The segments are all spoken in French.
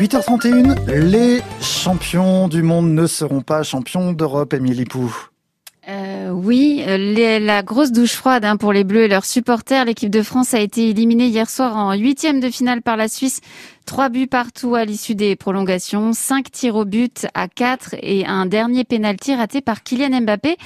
8h31, les champions du monde ne seront pas champions d'Europe, Émilie Pou. Euh, oui, la grosse douche froide hein, pour les Bleus et leurs supporters. L'équipe de France a été éliminée hier soir en huitième de finale par la Suisse Trois buts partout à l'issue des prolongations, cinq tirs au but à quatre et un dernier pénalty raté par Kylian Mbappé.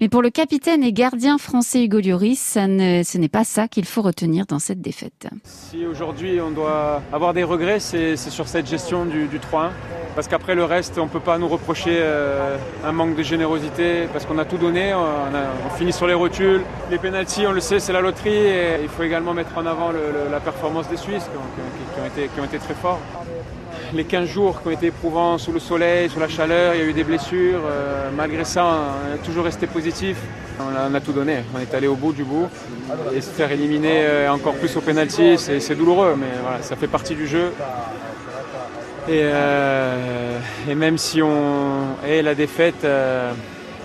Mais pour le capitaine et gardien français Hugo Lloris, ce n'est pas ça qu'il faut retenir dans cette défaite. Si aujourd'hui on doit avoir des regrets, c'est sur cette gestion du, 3-1. Parce qu'après le reste, on ne peut pas nous reprocher euh, un manque de générosité parce qu'on a tout donné, on, finit sur les rotules. Les pénalties, on le sait, c'est la loterie et il faut également mettre en avant la performance des Suisses qui, été, qui ont été très fort. Les 15 jours qui ont été éprouvants sous le soleil, sous la chaleur, il y a eu des blessures. Euh, malgré ça, on a toujours resté positif. On a, tout donné. On est allé au bout du bout. Et se faire éliminer euh, encore plus au penalty, c'est douloureux, mais voilà, ça fait partie du jeu. Et, euh, et même si on est la défaite,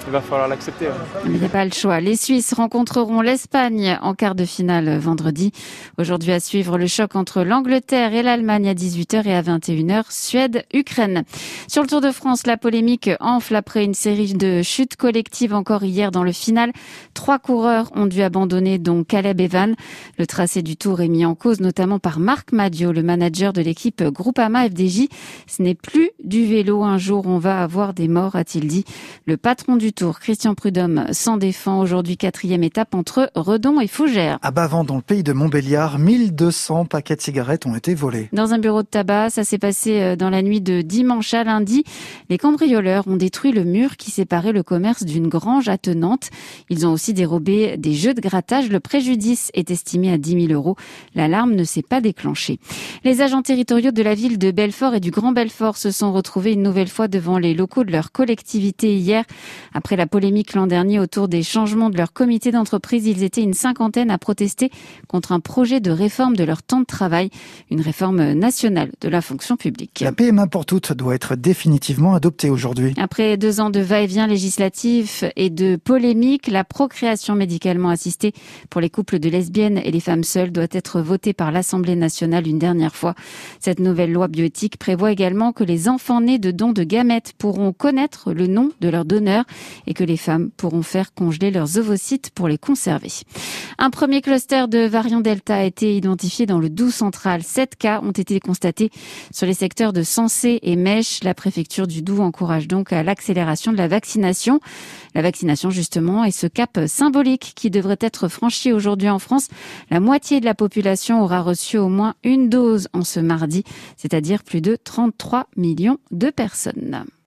il va falloir l'accepter. Il n'y a pas le choix. Les Suisses rencontreront l'Espagne en quart de finale vendredi. Aujourd'hui à suivre le choc entre l'Angleterre et l'Allemagne à 18h et à 21h, Suède-Ukraine. Sur le Tour de France, la polémique enfle après une série de chutes collectives encore hier dans le final. Trois coureurs ont dû abandonner, dont Caleb Evan. Le tracé du Tour est mis en cause notamment par Marc Madio, le manager de l'équipe Groupama FDJ. Ce n'est plus du vélo. Un jour, on va avoir des morts, a-t-il dit. Le patron du tour. Christian Prudhomme s'en défend aujourd'hui quatrième étape entre Redon et Fougères. À Bavant, dans le pays de Montbéliard, 1200 paquets de cigarettes ont été volés. Dans un bureau de tabac, ça s'est passé euh, dans la nuit de dimanche à lundi. Les cambrioleurs ont détruit le mur qui séparait le commerce d'une grange attenante. Ils ont aussi dérobé des jeux de grattage. Le préjudice est estimé à 10 000 euros. L'alarme ne s'est pas déclenchée. Les agents territoriaux de la ville de Belfort et du Grand Belfort se sont retrouvés une nouvelle fois devant les locaux de leur collectivité hier. Après la polémique l'an dernier autour des changements de leur comité d'entreprise, ils étaient une cinquantaine à protester contre un projet de réforme de leur temps de travail, une réforme nationale de la fonction publique. La PMA pour toutes doit être définitivement adoptée aujourd'hui. Après deux ans de va-et-vient législatif et de polémique, la procréation médicalement assistée pour les couples de lesbiennes et les femmes seules doit être votée par l'Assemblée nationale une dernière fois. Cette nouvelle loi bioéthique prévoit également que les enfants nés de dons de gamètes pourront connaître le nom de leur donneur et que les femmes pourront faire congeler leurs ovocytes pour les conserver. Un premier cluster de variant Delta a été identifié dans le Doubs central. Sept cas ont été constatés sur les secteurs de Sensé et Mèche. La préfecture du Doubs encourage donc à l'accélération de la vaccination. La vaccination, justement, est ce cap symbolique qui devrait être franchi aujourd'hui en France. La moitié de la population aura reçu au moins une dose en ce mardi, c'est-à-dire plus de 33 millions de personnes.